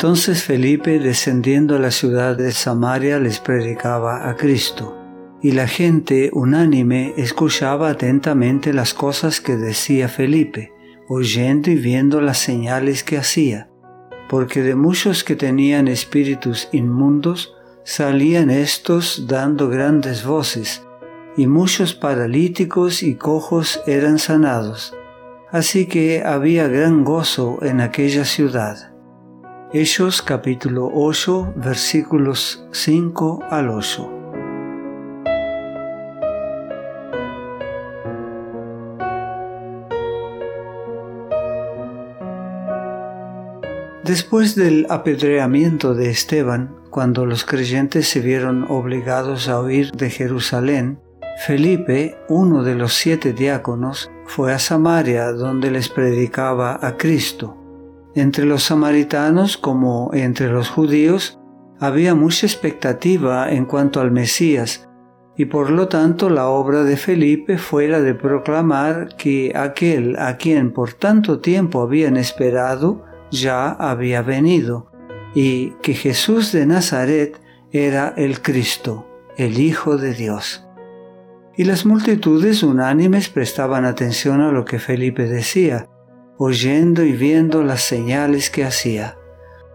Entonces Felipe, descendiendo a la ciudad de Samaria, les predicaba a Cristo, y la gente unánime escuchaba atentamente las cosas que decía Felipe, oyendo y viendo las señales que hacía, porque de muchos que tenían espíritus inmundos, salían estos dando grandes voces, y muchos paralíticos y cojos eran sanados. Así que había gran gozo en aquella ciudad. Hechos capítulo 8 versículos 5 al 8. Después del apedreamiento de Esteban, cuando los creyentes se vieron obligados a huir de Jerusalén, Felipe, uno de los siete diáconos, fue a Samaria donde les predicaba a Cristo. Entre los samaritanos como entre los judíos había mucha expectativa en cuanto al Mesías, y por lo tanto la obra de Felipe fue la de proclamar que aquel a quien por tanto tiempo habían esperado ya había venido, y que Jesús de Nazaret era el Cristo, el Hijo de Dios. Y las multitudes unánimes prestaban atención a lo que Felipe decía, oyendo y viendo las señales que hacía.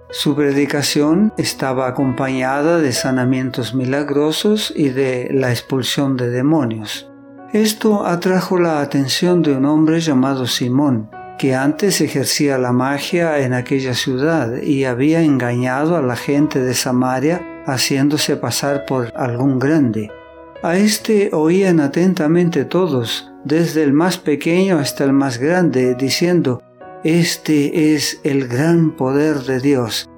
Su predicación estaba acompañada de sanamientos milagrosos y de la expulsión de demonios. Esto atrajo la atención de un hombre llamado Simón, que antes ejercía la magia en aquella ciudad y había engañado a la gente de Samaria haciéndose pasar por algún grande. A este oían atentamente todos, desde el más pequeño hasta el más grande, diciendo, Este es el gran poder de Dios,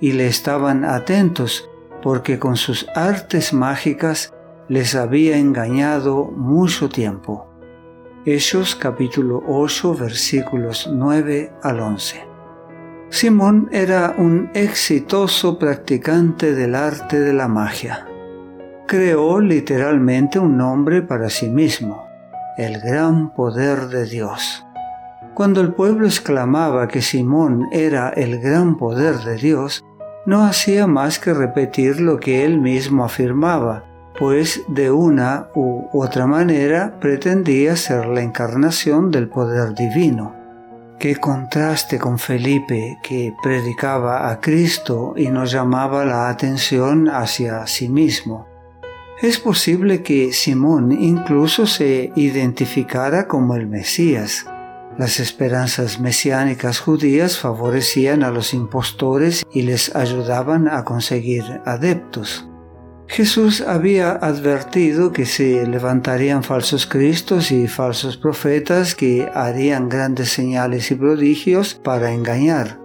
y le estaban atentos, porque con sus artes mágicas les había engañado mucho tiempo. Hechos capítulo 8 versículos 9 al 11. Simón era un exitoso practicante del arte de la magia. Creó literalmente un nombre para sí mismo el gran poder de Dios. Cuando el pueblo exclamaba que Simón era el gran poder de Dios, no hacía más que repetir lo que él mismo afirmaba, pues de una u otra manera pretendía ser la encarnación del poder divino. Qué contraste con Felipe, que predicaba a Cristo y nos llamaba la atención hacia sí mismo. Es posible que Simón incluso se identificara como el Mesías. Las esperanzas mesiánicas judías favorecían a los impostores y les ayudaban a conseguir adeptos. Jesús había advertido que se levantarían falsos cristos y falsos profetas que harían grandes señales y prodigios para engañar.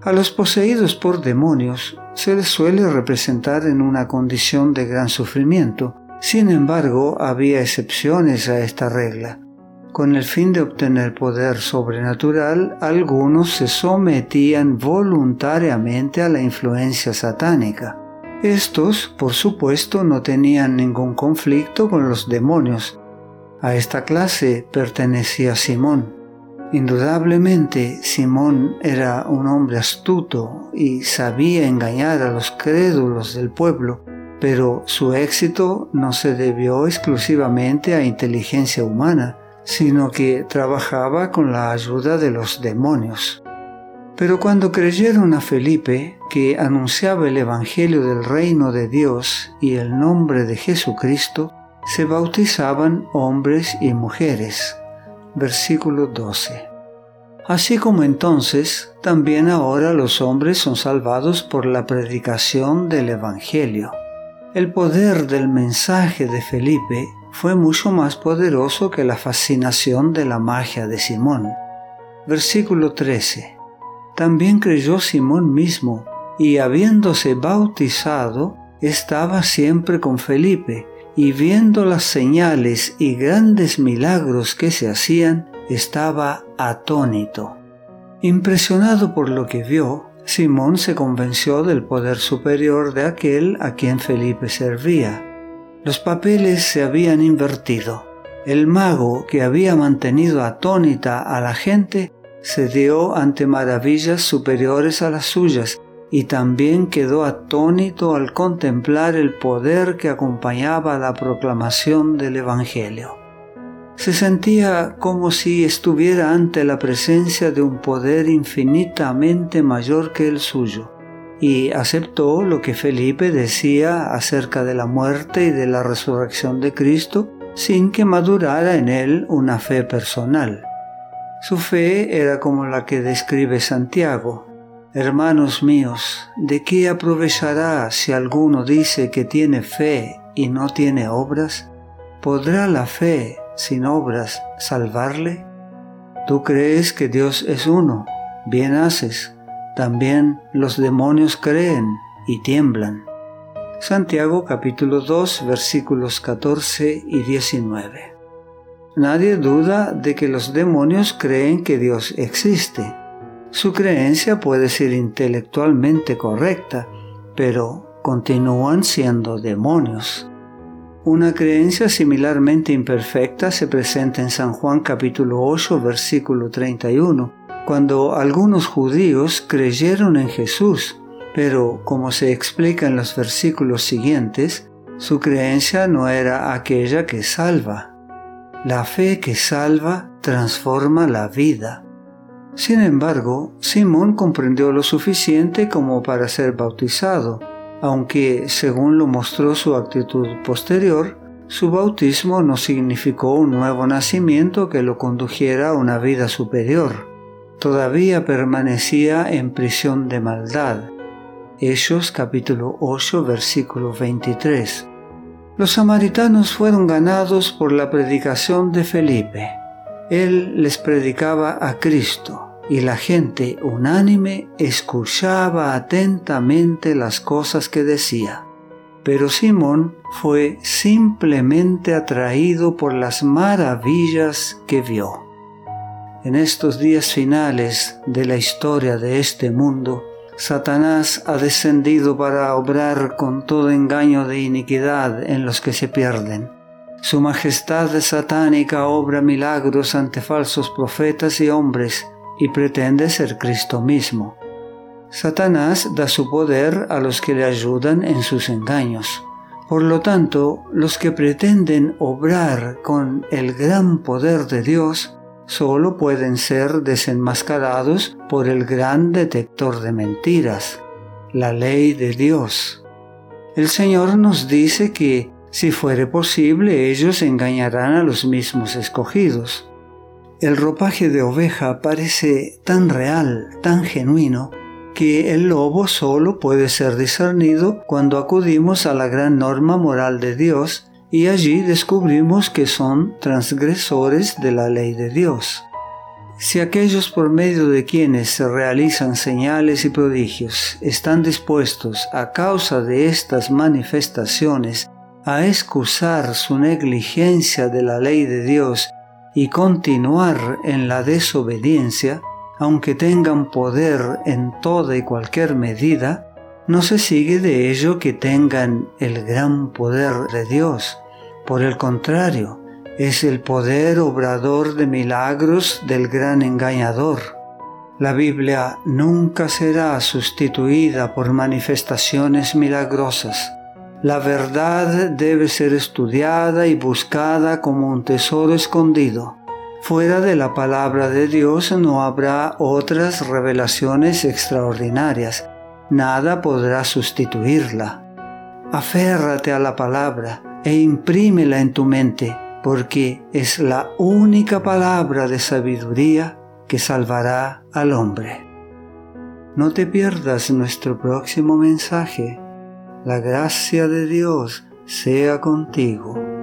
A los poseídos por demonios se les suele representar en una condición de gran sufrimiento. Sin embargo, había excepciones a esta regla. Con el fin de obtener poder sobrenatural, algunos se sometían voluntariamente a la influencia satánica. Estos, por supuesto, no tenían ningún conflicto con los demonios. A esta clase pertenecía Simón. Indudablemente Simón era un hombre astuto y sabía engañar a los crédulos del pueblo, pero su éxito no se debió exclusivamente a inteligencia humana, sino que trabajaba con la ayuda de los demonios. Pero cuando creyeron a Felipe, que anunciaba el Evangelio del reino de Dios y el nombre de Jesucristo, se bautizaban hombres y mujeres versículo 12. Así como entonces, también ahora los hombres son salvados por la predicación del Evangelio. El poder del mensaje de Felipe fue mucho más poderoso que la fascinación de la magia de Simón. Versículo 13. También creyó Simón mismo, y habiéndose bautizado, estaba siempre con Felipe, y viendo las señales y grandes milagros que se hacían, estaba atónito. Impresionado por lo que vio, Simón se convenció del poder superior de aquel a quien Felipe servía. Los papeles se habían invertido. El mago que había mantenido atónita a la gente se dio ante maravillas superiores a las suyas y también quedó atónito al contemplar el poder que acompañaba la proclamación del Evangelio. Se sentía como si estuviera ante la presencia de un poder infinitamente mayor que el suyo, y aceptó lo que Felipe decía acerca de la muerte y de la resurrección de Cristo sin que madurara en él una fe personal. Su fe era como la que describe Santiago. Hermanos míos, ¿de qué aprovechará si alguno dice que tiene fe y no tiene obras? ¿Podrá la fe sin obras salvarle? Tú crees que Dios es uno, bien haces. También los demonios creen y tiemblan. Santiago capítulo 2 versículos 14 y 19. Nadie duda de que los demonios creen que Dios existe. Su creencia puede ser intelectualmente correcta, pero continúan siendo demonios. Una creencia similarmente imperfecta se presenta en San Juan capítulo 8 versículo 31, cuando algunos judíos creyeron en Jesús, pero como se explica en los versículos siguientes, su creencia no era aquella que salva. La fe que salva transforma la vida. Sin embargo, Simón comprendió lo suficiente como para ser bautizado, aunque, según lo mostró su actitud posterior, su bautismo no significó un nuevo nacimiento que lo condujera a una vida superior. Todavía permanecía en prisión de maldad. Hechos capítulo 8 versículo 23. Los samaritanos fueron ganados por la predicación de Felipe. Él les predicaba a Cristo y la gente unánime escuchaba atentamente las cosas que decía. Pero Simón fue simplemente atraído por las maravillas que vio. En estos días finales de la historia de este mundo, Satanás ha descendido para obrar con todo engaño de iniquidad en los que se pierden. Su majestad satánica obra milagros ante falsos profetas y hombres y pretende ser Cristo mismo. Satanás da su poder a los que le ayudan en sus engaños. Por lo tanto, los que pretenden obrar con el gran poder de Dios solo pueden ser desenmascarados por el gran detector de mentiras, la ley de Dios. El Señor nos dice que, si fuere posible, ellos engañarán a los mismos escogidos. El ropaje de oveja parece tan real, tan genuino, que el lobo solo puede ser discernido cuando acudimos a la gran norma moral de Dios y allí descubrimos que son transgresores de la ley de Dios. Si aquellos por medio de quienes se realizan señales y prodigios están dispuestos a causa de estas manifestaciones a excusar su negligencia de la ley de Dios y continuar en la desobediencia, aunque tengan poder en toda y cualquier medida, no se sigue de ello que tengan el gran poder de Dios. Por el contrario, es el poder obrador de milagros del gran engañador. La Biblia nunca será sustituida por manifestaciones milagrosas. La verdad debe ser estudiada y buscada como un tesoro escondido. Fuera de la palabra de Dios no habrá otras revelaciones extraordinarias. Nada podrá sustituirla. Aférrate a la palabra e imprímela en tu mente, porque es la única palabra de sabiduría que salvará al hombre. No te pierdas nuestro próximo mensaje. La gracia de Dios sea contigo.